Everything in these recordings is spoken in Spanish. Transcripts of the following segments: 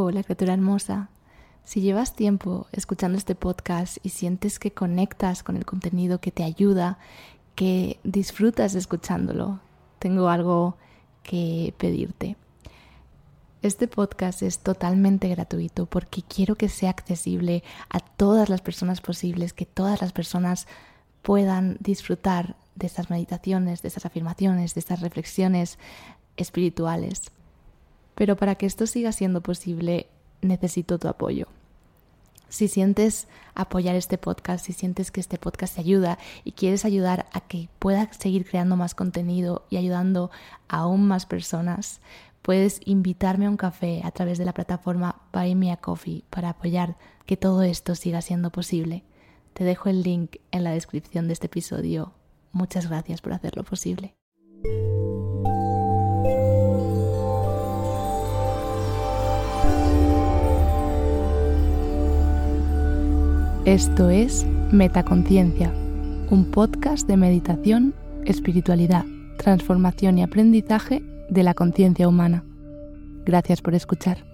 Hola criatura hermosa. Si llevas tiempo escuchando este podcast y sientes que conectas con el contenido que te ayuda, que disfrutas escuchándolo, tengo algo que pedirte. Este podcast es totalmente gratuito porque quiero que sea accesible a todas las personas posibles, que todas las personas puedan disfrutar de estas meditaciones, de estas afirmaciones, de estas reflexiones espirituales. Pero para que esto siga siendo posible, necesito tu apoyo. Si sientes apoyar este podcast, si sientes que este podcast te ayuda y quieres ayudar a que pueda seguir creando más contenido y ayudando a aún más personas, puedes invitarme a un café a través de la plataforma Buy Me a Coffee para apoyar que todo esto siga siendo posible. Te dejo el link en la descripción de este episodio. Muchas gracias por hacerlo posible. Esto es Metaconciencia, un podcast de meditación, espiritualidad, transformación y aprendizaje de la conciencia humana. Gracias por escuchar.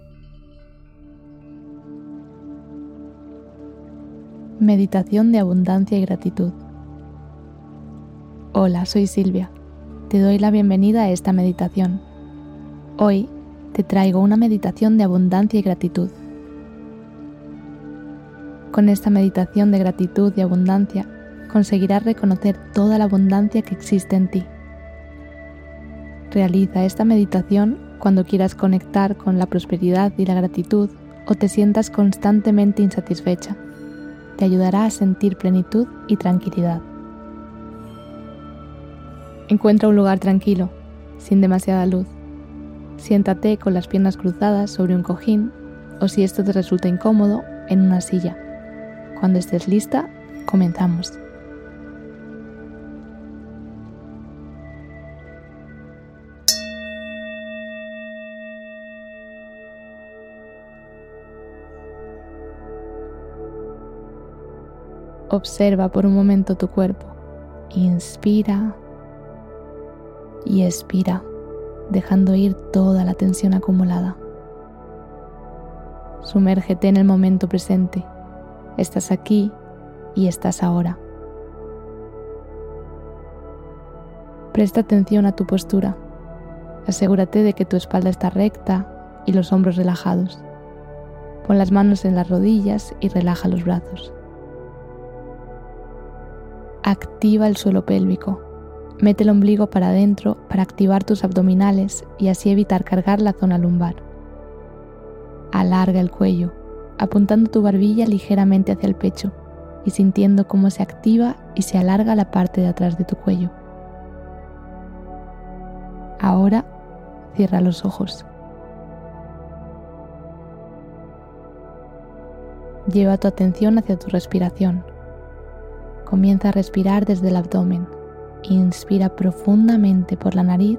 Meditación de abundancia y gratitud. Hola, soy Silvia. Te doy la bienvenida a esta meditación. Hoy te traigo una meditación de abundancia y gratitud. Con esta meditación de gratitud y abundancia conseguirás reconocer toda la abundancia que existe en ti. Realiza esta meditación cuando quieras conectar con la prosperidad y la gratitud o te sientas constantemente insatisfecha. Te ayudará a sentir plenitud y tranquilidad. Encuentra un lugar tranquilo, sin demasiada luz. Siéntate con las piernas cruzadas sobre un cojín o si esto te resulta incómodo, en una silla. Cuando estés lista, comenzamos. Observa por un momento tu cuerpo. Inspira y expira, dejando ir toda la tensión acumulada. Sumérgete en el momento presente. Estás aquí y estás ahora. Presta atención a tu postura. Asegúrate de que tu espalda está recta y los hombros relajados. Pon las manos en las rodillas y relaja los brazos. Activa el suelo pélvico. Mete el ombligo para adentro para activar tus abdominales y así evitar cargar la zona lumbar. Alarga el cuello, apuntando tu barbilla ligeramente hacia el pecho y sintiendo cómo se activa y se alarga la parte de atrás de tu cuello. Ahora cierra los ojos. Lleva tu atención hacia tu respiración Comienza a respirar desde el abdomen. Inspira profundamente por la nariz,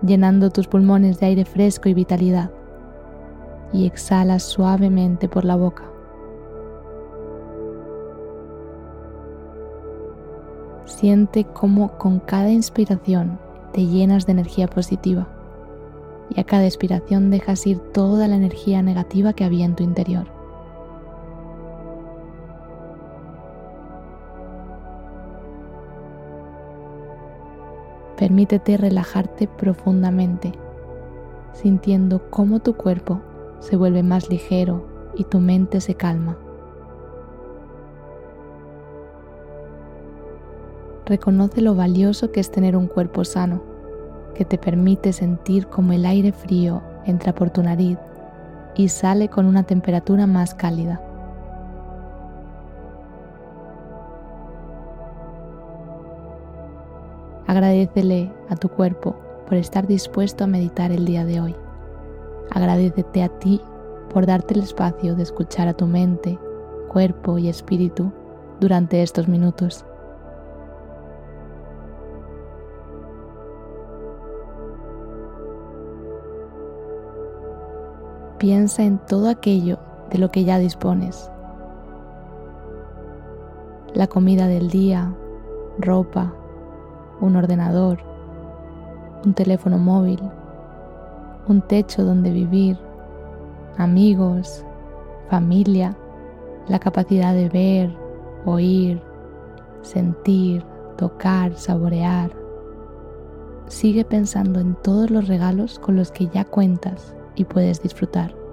llenando tus pulmones de aire fresco y vitalidad. Y exhala suavemente por la boca. Siente cómo con cada inspiración te llenas de energía positiva y a cada expiración dejas ir toda la energía negativa que había en tu interior. Permítete relajarte profundamente, sintiendo cómo tu cuerpo se vuelve más ligero y tu mente se calma. Reconoce lo valioso que es tener un cuerpo sano, que te permite sentir como el aire frío entra por tu nariz y sale con una temperatura más cálida. Agradecele a tu cuerpo por estar dispuesto a meditar el día de hoy. Agradecete a ti por darte el espacio de escuchar a tu mente, cuerpo y espíritu durante estos minutos. Piensa en todo aquello de lo que ya dispones. La comida del día, ropa, un ordenador, un teléfono móvil, un techo donde vivir, amigos, familia, la capacidad de ver, oír, sentir, tocar, saborear. Sigue pensando en todos los regalos con los que ya cuentas y puedes disfrutar.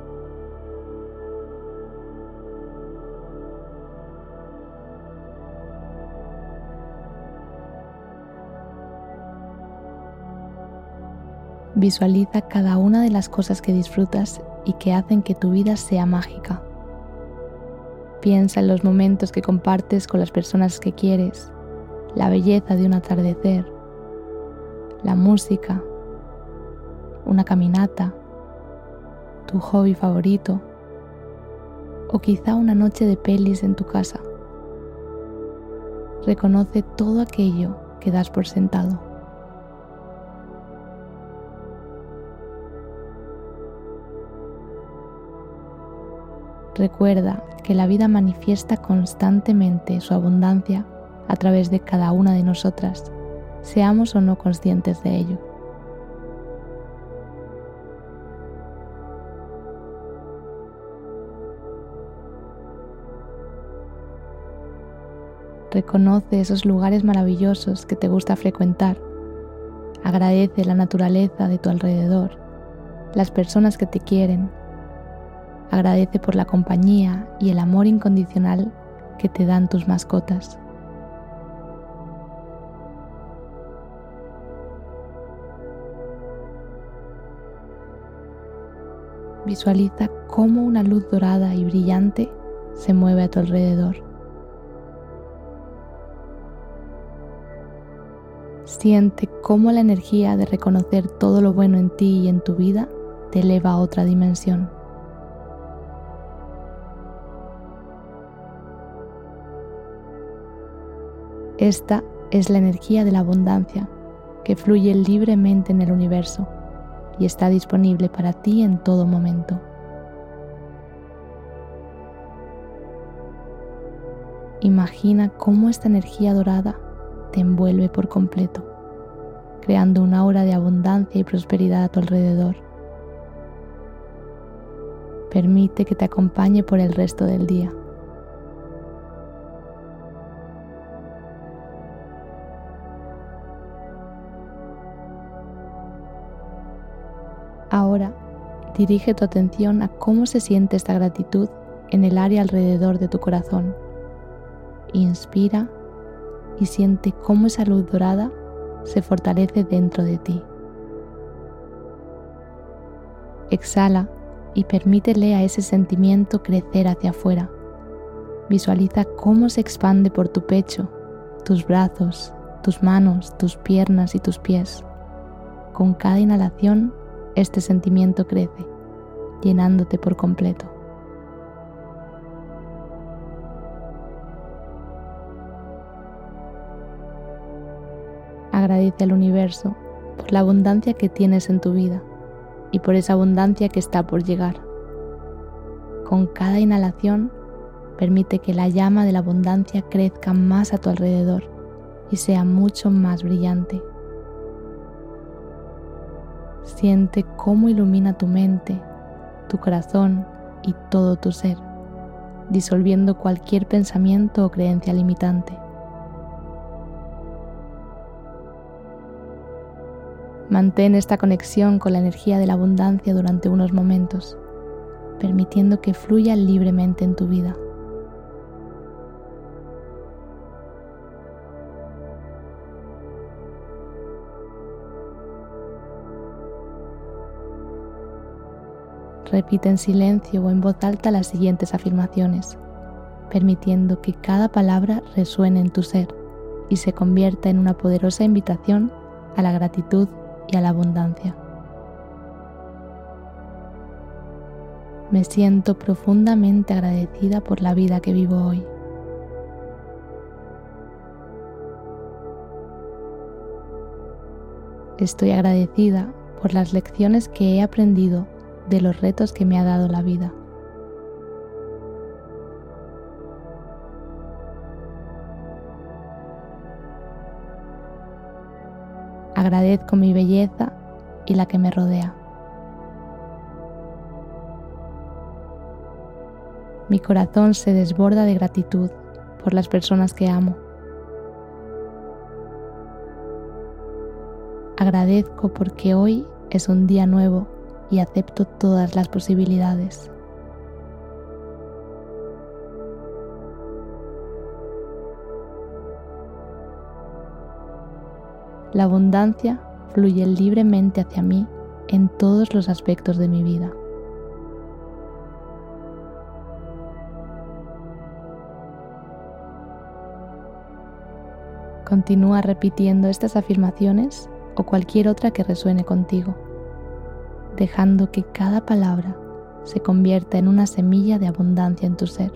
Visualiza cada una de las cosas que disfrutas y que hacen que tu vida sea mágica. Piensa en los momentos que compartes con las personas que quieres, la belleza de un atardecer, la música, una caminata, tu hobby favorito o quizá una noche de pelis en tu casa. Reconoce todo aquello que das por sentado. Recuerda que la vida manifiesta constantemente su abundancia a través de cada una de nosotras, seamos o no conscientes de ello. Reconoce esos lugares maravillosos que te gusta frecuentar. Agradece la naturaleza de tu alrededor, las personas que te quieren, Agradece por la compañía y el amor incondicional que te dan tus mascotas. Visualiza cómo una luz dorada y brillante se mueve a tu alrededor. Siente cómo la energía de reconocer todo lo bueno en ti y en tu vida te eleva a otra dimensión. Esta es la energía de la abundancia que fluye libremente en el universo y está disponible para ti en todo momento. Imagina cómo esta energía dorada te envuelve por completo, creando una aura de abundancia y prosperidad a tu alrededor. Permite que te acompañe por el resto del día. Dirige tu atención a cómo se siente esta gratitud en el área alrededor de tu corazón. Inspira y siente cómo esa luz dorada se fortalece dentro de ti. Exhala y permítele a ese sentimiento crecer hacia afuera. Visualiza cómo se expande por tu pecho, tus brazos, tus manos, tus piernas y tus pies. Con cada inhalación este sentimiento crece, llenándote por completo. Agradece al universo por la abundancia que tienes en tu vida y por esa abundancia que está por llegar. Con cada inhalación, permite que la llama de la abundancia crezca más a tu alrededor y sea mucho más brillante. Siente cómo ilumina tu mente, tu corazón y todo tu ser, disolviendo cualquier pensamiento o creencia limitante. Mantén esta conexión con la energía de la abundancia durante unos momentos, permitiendo que fluya libremente en tu vida. Repite en silencio o en voz alta las siguientes afirmaciones, permitiendo que cada palabra resuene en tu ser y se convierta en una poderosa invitación a la gratitud y a la abundancia. Me siento profundamente agradecida por la vida que vivo hoy. Estoy agradecida por las lecciones que he aprendido de los retos que me ha dado la vida. Agradezco mi belleza y la que me rodea. Mi corazón se desborda de gratitud por las personas que amo. Agradezco porque hoy es un día nuevo y acepto todas las posibilidades. La abundancia fluye libremente hacia mí en todos los aspectos de mi vida. Continúa repitiendo estas afirmaciones o cualquier otra que resuene contigo, dejando que cada palabra se convierta en una semilla de abundancia en tu ser.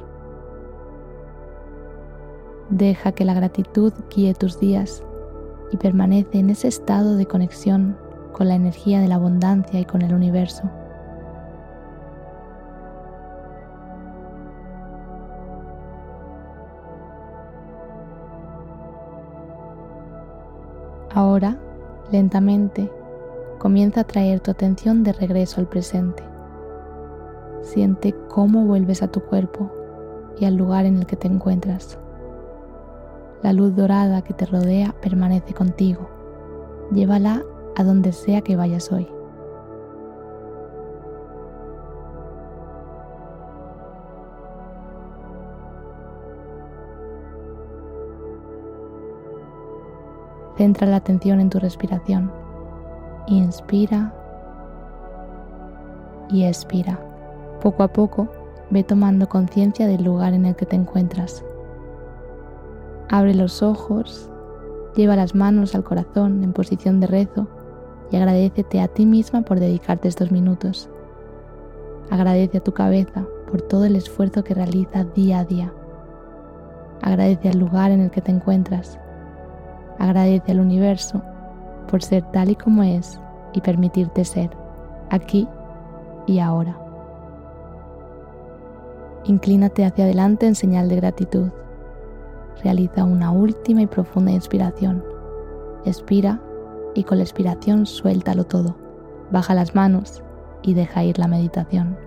Deja que la gratitud guíe tus días y permanece en ese estado de conexión con la energía de la abundancia y con el universo. Ahora, lentamente, comienza a traer tu atención de regreso al presente. Siente cómo vuelves a tu cuerpo y al lugar en el que te encuentras. La luz dorada que te rodea permanece contigo. Llévala a donde sea que vayas hoy. Centra la atención en tu respiración. Inspira y expira. Poco a poco ve tomando conciencia del lugar en el que te encuentras. Abre los ojos, lleva las manos al corazón en posición de rezo y agradecete a ti misma por dedicarte estos minutos. Agradece a tu cabeza por todo el esfuerzo que realiza día a día. Agradece al lugar en el que te encuentras. Agradece al universo por ser tal y como es y permitirte ser, aquí y ahora. Inclínate hacia adelante en señal de gratitud realiza una última y profunda inspiración. Expira y con la expiración suéltalo todo. Baja las manos y deja ir la meditación.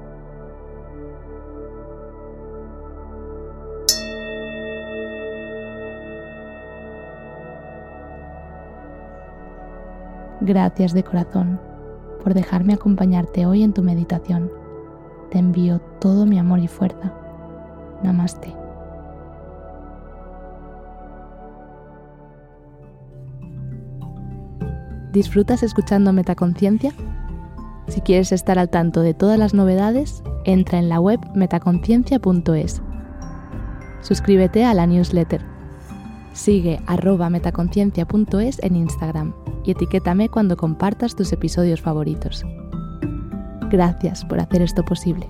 Gracias de corazón por dejarme acompañarte hoy en tu meditación. Te envío todo mi amor y fuerza. Namaste. ¿Disfrutas escuchando Metaconciencia? Si quieres estar al tanto de todas las novedades, entra en la web metaconciencia.es. Suscríbete a la newsletter. Sigue arroba metaconciencia.es en Instagram y etiquétame cuando compartas tus episodios favoritos. Gracias por hacer esto posible.